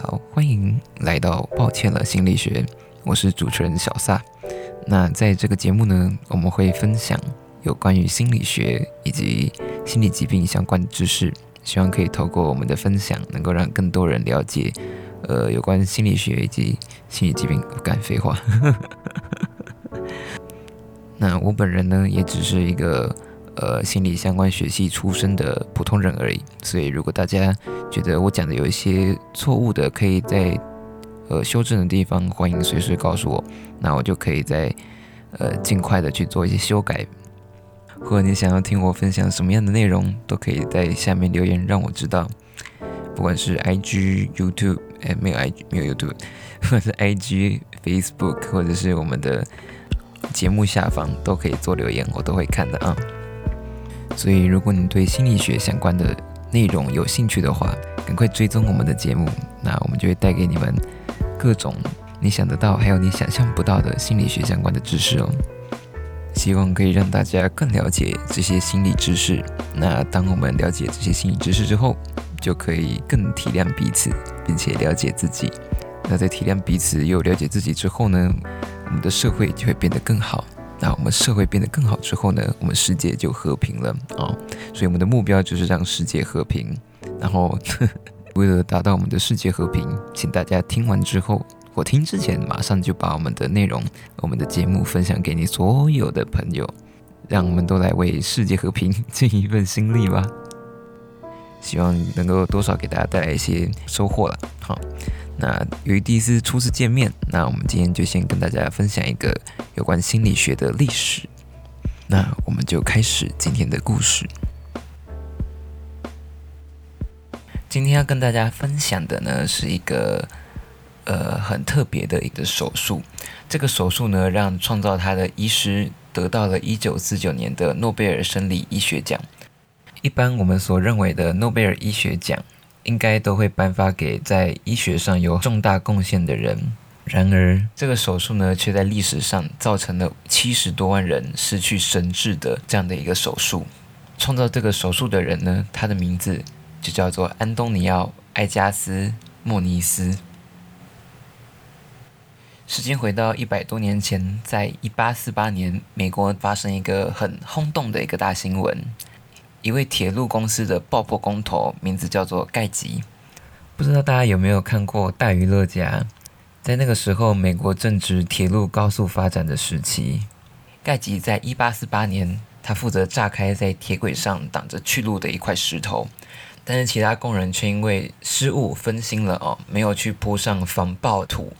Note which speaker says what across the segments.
Speaker 1: 好，欢迎来到抱歉了心理学，我是主持人小萨。那在这个节目呢，我们会分享有关于心理学以及心理疾病相关的知识，希望可以透过我们的分享，能够让更多人了解，呃，有关心理学以及心理疾病。不敢废话。那我本人呢，也只是一个。呃，心理相关学系出身的普通人而已，所以如果大家觉得我讲的有一些错误的，可以在呃修正的地方，欢迎随时告诉我，那我就可以在呃尽快的去做一些修改。或者你想要听我分享什么样的内容，都可以在下面留言让我知道。不管是 IG、YouTube，哎，没有 IG，没有 YouTube，或者是 IG、Facebook，或者是我们的节目下方都可以做留言，我都会看的啊。所以，如果你对心理学相关的内容有兴趣的话，赶快追踪我们的节目，那我们就会带给你们各种你想得到，还有你想象不到的心理学相关的知识哦。希望可以让大家更了解这些心理知识。那当我们了解这些心理知识之后，就可以更体谅彼此，并且了解自己。那在体谅彼此又了解自己之后呢，我们的社会就会变得更好。那我们社会变得更好之后呢，我们世界就和平了啊！所以我们的目标就是让世界和平。然后 为了达到我们的世界和平，请大家听完之后，我听之前马上就把我们的内容、我们的节目分享给你所有的朋友，让我们都来为世界和平尽一份心力吧。希望能够多少给大家带来一些收获了。好。那由于第一次初次见面，那我们今天就先跟大家分享一个有关心理学的历史。那我们就开始今天的故事。今天要跟大家分享的呢，是一个呃很特别的一个手术。这个手术呢，让创造它的医师得到了一九四九年的诺贝尔生理医学奖。一般我们所认为的诺贝尔医学奖。应该都会颁发给在医学上有重大贡献的人。然而，这个手术呢，却在历史上造成了七十多万人失去神智的这样的一个手术。创造这个手术的人呢，他的名字就叫做安东尼奥·埃加斯·莫尼斯。时间回到一百多年前，在一八四八年，美国发生一个很轰动的一个大新闻。一位铁路公司的爆破工头，名字叫做盖吉。不知道大家有没有看过《大娱乐家》？在那个时候，美国正值铁路高速发展的时期。盖吉在一八四八年，他负责炸开在铁轨上挡着去路的一块石头，但是其他工人却因为失误分心了哦，没有去铺上防爆土。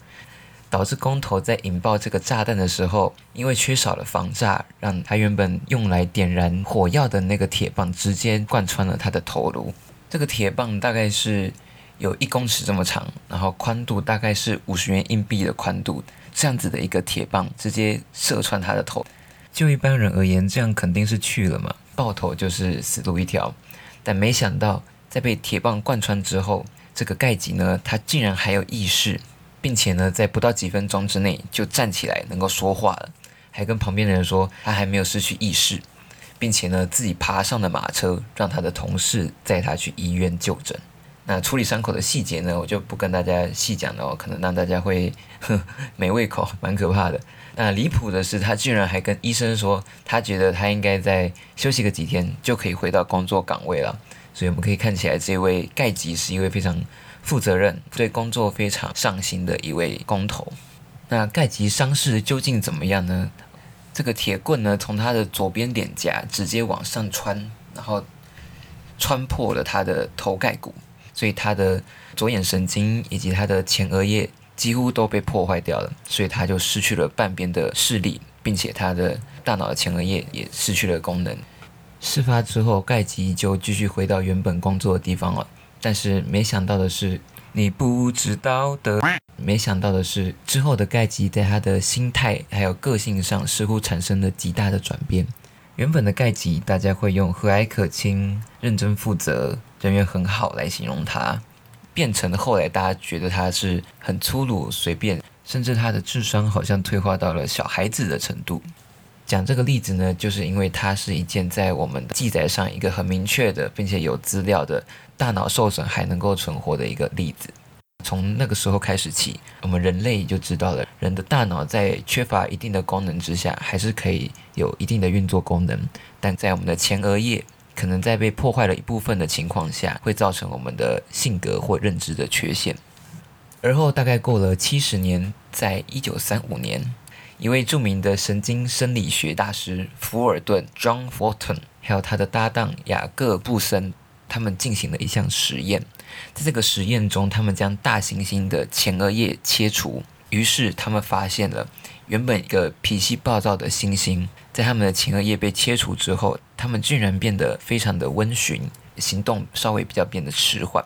Speaker 1: 导致工头在引爆这个炸弹的时候，因为缺少了防炸，让他原本用来点燃火药的那个铁棒直接贯穿了他的头颅。这个铁棒大概是有一公尺这么长，然后宽度大概是五十元硬币的宽度，这样子的一个铁棒直接射穿他的头。就一般人而言，这样肯定是去了嘛，爆头就是死路一条。但没想到，在被铁棒贯穿之后，这个盖吉呢，他竟然还有意识。并且呢，在不到几分钟之内就站起来，能够说话了，还跟旁边的人说他还没有失去意识，并且呢，自己爬上了马车，让他的同事载他去医院就诊。那处理伤口的细节呢，我就不跟大家细讲了，可能让大家会没胃口，蛮可怕的。那离谱的是，他居然还跟医生说，他觉得他应该再休息个几天就可以回到工作岗位了。所以我们可以看起来，这位盖吉是一位非常。负责任、对工作非常上心的一位工头。那盖吉伤势究竟怎么样呢？这个铁棍呢，从他的左边脸颊直接往上穿，然后穿破了他的头盖骨，所以他的左眼神经以及他的前额叶几乎都被破坏掉了，所以他就失去了半边的视力，并且他的大脑的前额叶也失去了功能。事发之后，盖吉就继续回到原本工作的地方了。但是没想到的是，你不知道的。没想到的是，之后的盖吉在他的心态还有个性上似乎产生了极大的转变。原本的盖吉，大家会用和蔼可亲、认真负责、人缘很好来形容他，变成后来大家觉得他是很粗鲁、随便，甚至他的智商好像退化到了小孩子的程度。讲这个例子呢，就是因为它是一件在我们的记载上一个很明确的，并且有资料的大脑受损还能够存活的一个例子。从那个时候开始起，我们人类就知道了，人的大脑在缺乏一定的功能之下，还是可以有一定的运作功能，但在我们的前额叶可能在被破坏了一部分的情况下，会造成我们的性格或认知的缺陷。而后大概过了七十年，在一九三五年，一位著名的神经生理学大师福尔顿 （John Fulton） 还有他的搭档雅各布森，他们进行了一项实验。在这个实验中，他们将大猩猩的前额叶切除，于是他们发现了原本一个脾气暴躁的猩猩，在他们的前额叶被切除之后，他们竟然变得非常的温驯，行动稍微比较变得迟缓。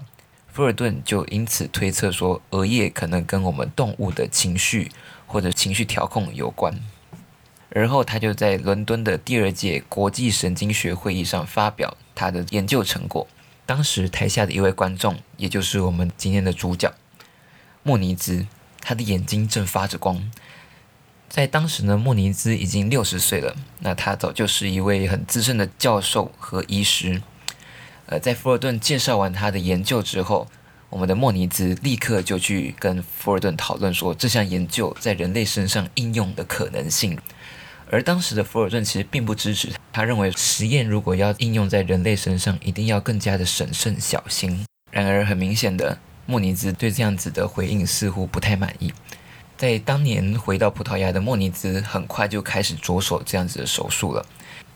Speaker 1: 福尔顿就因此推测说，额叶可能跟我们动物的情绪或者情绪调控有关。而后，他就在伦敦的第二届国际神经学会议上发表他的研究成果。当时台下的一位观众，也就是我们今天的主角莫尼兹，他的眼睛正发着光。在当时呢，莫尼兹已经六十岁了，那他早就是一位很资深的教授和医师。呃，在福尔顿介绍完他的研究之后，我们的莫尼兹立刻就去跟福尔顿讨论说这项研究在人类身上应用的可能性。而当时的福尔顿其实并不支持，他认为实验如果要应用在人类身上，一定要更加的审慎小心。然而，很明显的，莫尼兹对这样子的回应似乎不太满意。在当年回到葡萄牙的莫尼兹，很快就开始着手这样子的手术了。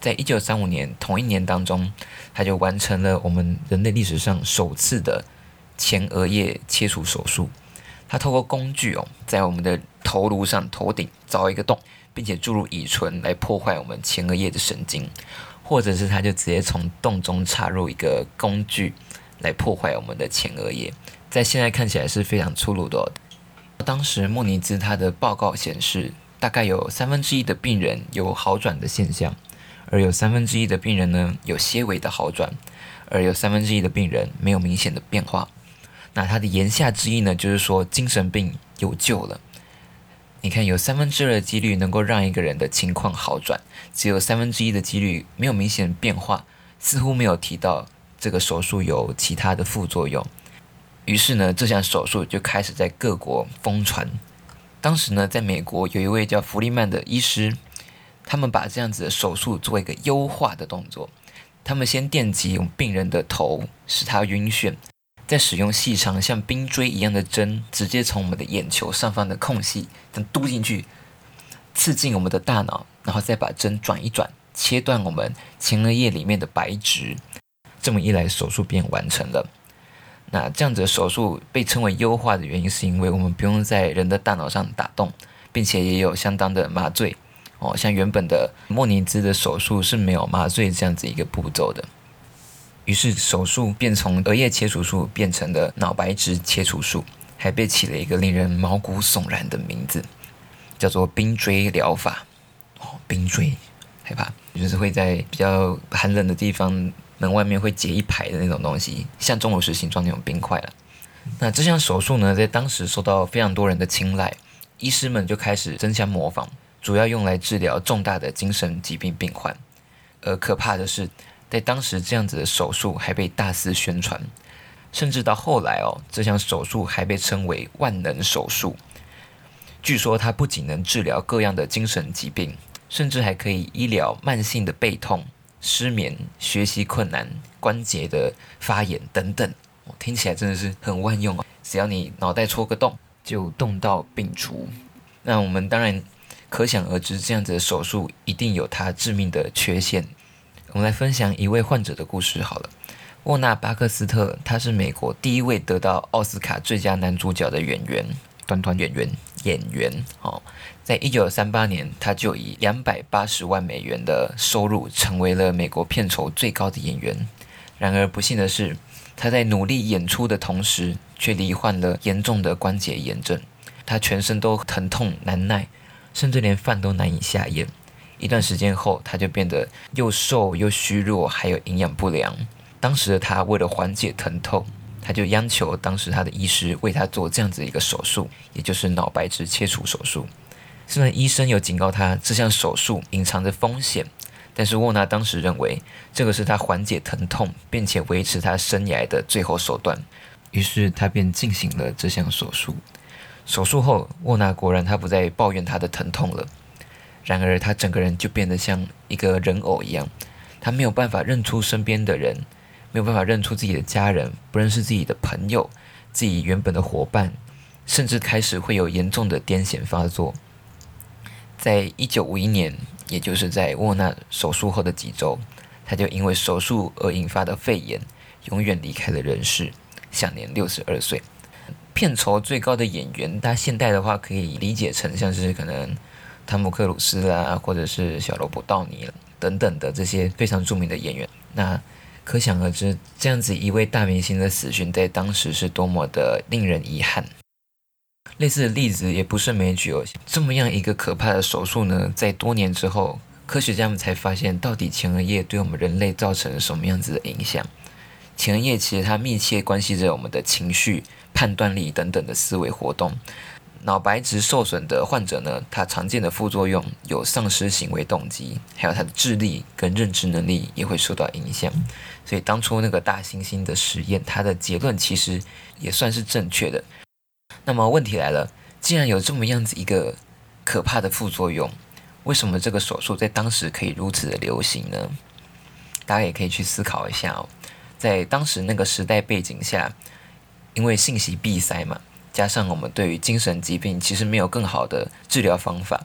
Speaker 1: 在一九三五年同一年当中，他就完成了我们人类历史上首次的前额叶切除手术。他透过工具哦，在我们的头颅上头顶凿一个洞，并且注入乙醇来破坏我们前额叶的神经，或者是他就直接从洞中插入一个工具来破坏我们的前额叶。在现在看起来是非常粗鲁的。当时莫尼兹他的报告显示，大概有三分之一的病人有好转的现象。而有三分之一的病人呢有些微的好转，而有三分之一的病人没有明显的变化。那他的言下之意呢，就是说精神病有救了。你看，有三分之二的几率能够让一个人的情况好转，只有三分之一的几率没有明显变化，似乎没有提到这个手术有其他的副作用。于是呢，这项手术就开始在各国疯传。当时呢，在美国有一位叫弗利曼的医师。他们把这样子的手术做一个优化的动作，他们先电击用病人的头，使他晕眩，再使用细长像冰锥一样的针，直接从我们的眼球上方的空隙等嘟进去，刺进我们的大脑，然后再把针转一转，切断我们前额叶里面的白质。这么一来，手术便完成了。那这样子的手术被称为优化的原因，是因为我们不用在人的大脑上打洞，并且也有相当的麻醉。哦，像原本的莫尼兹的手术是没有麻醉这样子一个步骤的，于是手术便从额叶切除术变成了脑白质切除术，还被起了一个令人毛骨悚然的名字，叫做冰锥疗法。哦，冰锥，害怕，就是会在比较寒冷的地方门外面会结一排的那种东西，像钟乳石形状那种冰块了。那这项手术呢，在当时受到非常多人的青睐，医师们就开始争相模仿。主要用来治疗重大的精神疾病病患，而可怕的是，在当时这样子的手术还被大肆宣传，甚至到后来哦，这项手术还被称为万能手术。据说它不仅能治疗各样的精神疾病，甚至还可以医疗慢性的背痛、失眠、学习困难、关节的发炎等等。听起来真的是很万用哦！只要你脑袋戳个洞，就动到病除。那我们当然。可想而知，这样子的手术一定有它致命的缺陷。我们来分享一位患者的故事好了。沃纳巴克斯特，他是美国第一位得到奥斯卡最佳男主角的演员，短短演员演员哦。在一九三八年，他就以两百八十万美元的收入，成为了美国片酬最高的演员。然而不幸的是，他在努力演出的同时，却罹患了严重的关节炎症，他全身都疼痛难耐。甚至连饭都难以下咽。一段时间后，他就变得又瘦又虚弱，还有营养不良。当时的他为了缓解疼痛，他就央求当时他的医师为他做这样子一个手术，也就是脑白质切除手术。虽然医生有警告他这项手术隐藏着风险，但是沃纳当时认为这个是他缓解疼痛并且维持他生涯的最后手段。于是他便进行了这项手术。手术后，沃纳果然他不再抱怨他的疼痛了。然而，他整个人就变得像一个人偶一样，他没有办法认出身边的人，没有办法认出自己的家人，不认识自己的朋友，自己原本的伙伴，甚至开始会有严重的癫痫发作。在一九五一年，也就是在沃纳手术后的几周，他就因为手术而引发的肺炎，永远离开了人世，享年六十二岁。片酬最高的演员，他现代的话可以理解成像是可能。汤姆克鲁斯啦，或者是小罗伯道尼等等的这些非常著名的演员，那可想而知，这样子一位大明星的死讯在当时是多么的令人遗憾。类似的例子也不胜枚举哦。这么样一个可怕的手术呢，在多年之后，科学家们才发现到底前额叶对我们人类造成了什么样子的影响。前额叶其实它密切关系着我们的情绪、判断力等等的思维活动。脑白质受损的患者呢，他常见的副作用有丧失行为动机，还有他的智力跟认知能力也会受到影响。所以当初那个大猩猩的实验，它的结论其实也算是正确的。那么问题来了，既然有这么样子一个可怕的副作用，为什么这个手术在当时可以如此的流行呢？大家也可以去思考一下哦，在当时那个时代背景下，因为信息闭塞嘛。加上我们对于精神疾病其实没有更好的治疗方法。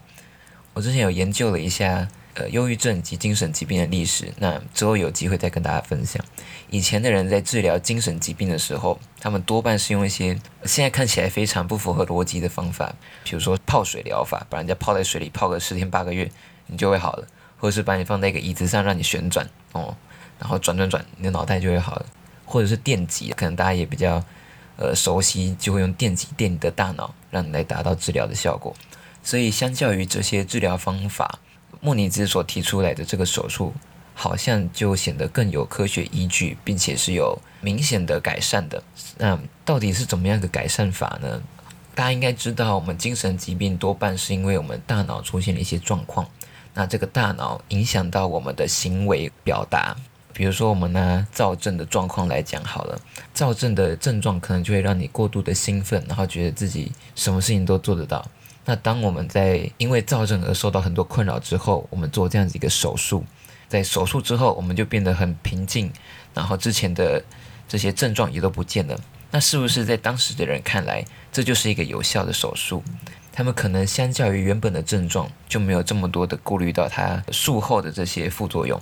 Speaker 1: 我之前有研究了一下，呃，忧郁症及精神疾病的历史。那之后有机会再跟大家分享。以前的人在治疗精神疾病的时候，他们多半是用一些现在看起来非常不符合逻辑的方法，比如说泡水疗法，把人家泡在水里泡个十天八个月，你就会好了；或者是把你放在一个椅子上让你旋转，哦，然后转转转，你的脑袋就会好了；或者是电击，可能大家也比较。呃，熟悉就会用电极电你的大脑，让你来达到治疗的效果。所以，相较于这些治疗方法，莫尼兹所提出来的这个手术，好像就显得更有科学依据，并且是有明显的改善的。那到底是怎么样的改善法呢？大家应该知道，我们精神疾病多半是因为我们大脑出现了一些状况，那这个大脑影响到我们的行为表达。比如说，我们拿躁症的状况来讲好了，躁症的症状可能就会让你过度的兴奋，然后觉得自己什么事情都做得到。那当我们在因为躁症而受到很多困扰之后，我们做这样子一个手术，在手术之后，我们就变得很平静，然后之前的这些症状也都不见了。那是不是在当时的人看来，这就是一个有效的手术？他们可能相较于原本的症状，就没有这么多的顾虑到它术后的这些副作用。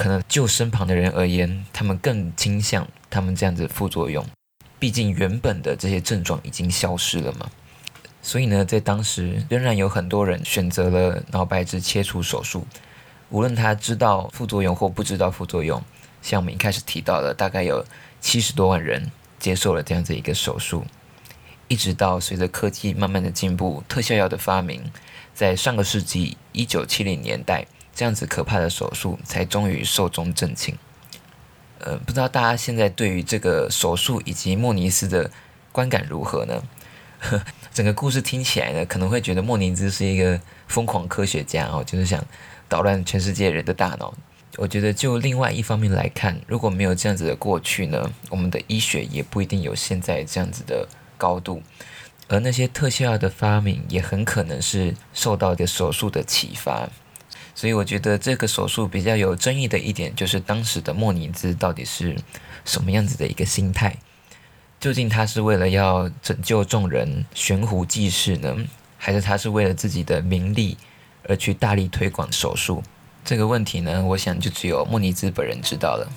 Speaker 1: 可能就身旁的人而言，他们更倾向他们这样子副作用，毕竟原本的这些症状已经消失了嘛。所以呢，在当时仍然有很多人选择了脑白质切除手术，无论他知道副作用或不知道副作用。像我们一开始提到的，大概有七十多万人接受了这样子一个手术，一直到随着科技慢慢的进步，特效药的发明，在上个世纪一九七零年代。这样子可怕的手术才终于寿终正寝。呃，不知道大家现在对于这个手术以及莫尼斯的观感如何呢？整个故事听起来呢，可能会觉得莫尼兹是一个疯狂科学家哦，就是想捣乱全世界人的大脑。我觉得就另外一方面来看，如果没有这样子的过去呢，我们的医学也不一定有现在这样子的高度，而那些特效药的发明也很可能是受到的手术的启发。所以我觉得这个手术比较有争议的一点，就是当时的莫尼兹到底是什么样子的一个心态？究竟他是为了要拯救众人、悬壶济世呢，还是他是为了自己的名利而去大力推广手术？这个问题呢，我想就只有莫尼兹本人知道了。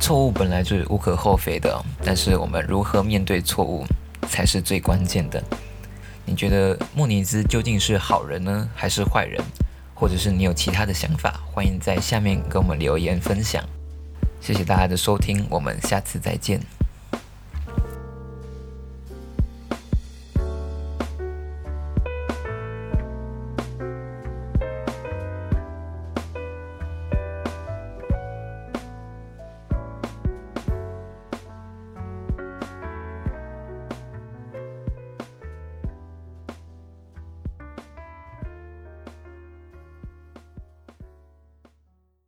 Speaker 1: 错误本来就是无可厚非的，但是我们如何面对错误才是最关键的。你觉得莫尼兹究竟是好人呢，还是坏人？或者是你有其他的想法，欢迎在下面给我们留言分享。谢谢大家的收听，我们下次再见。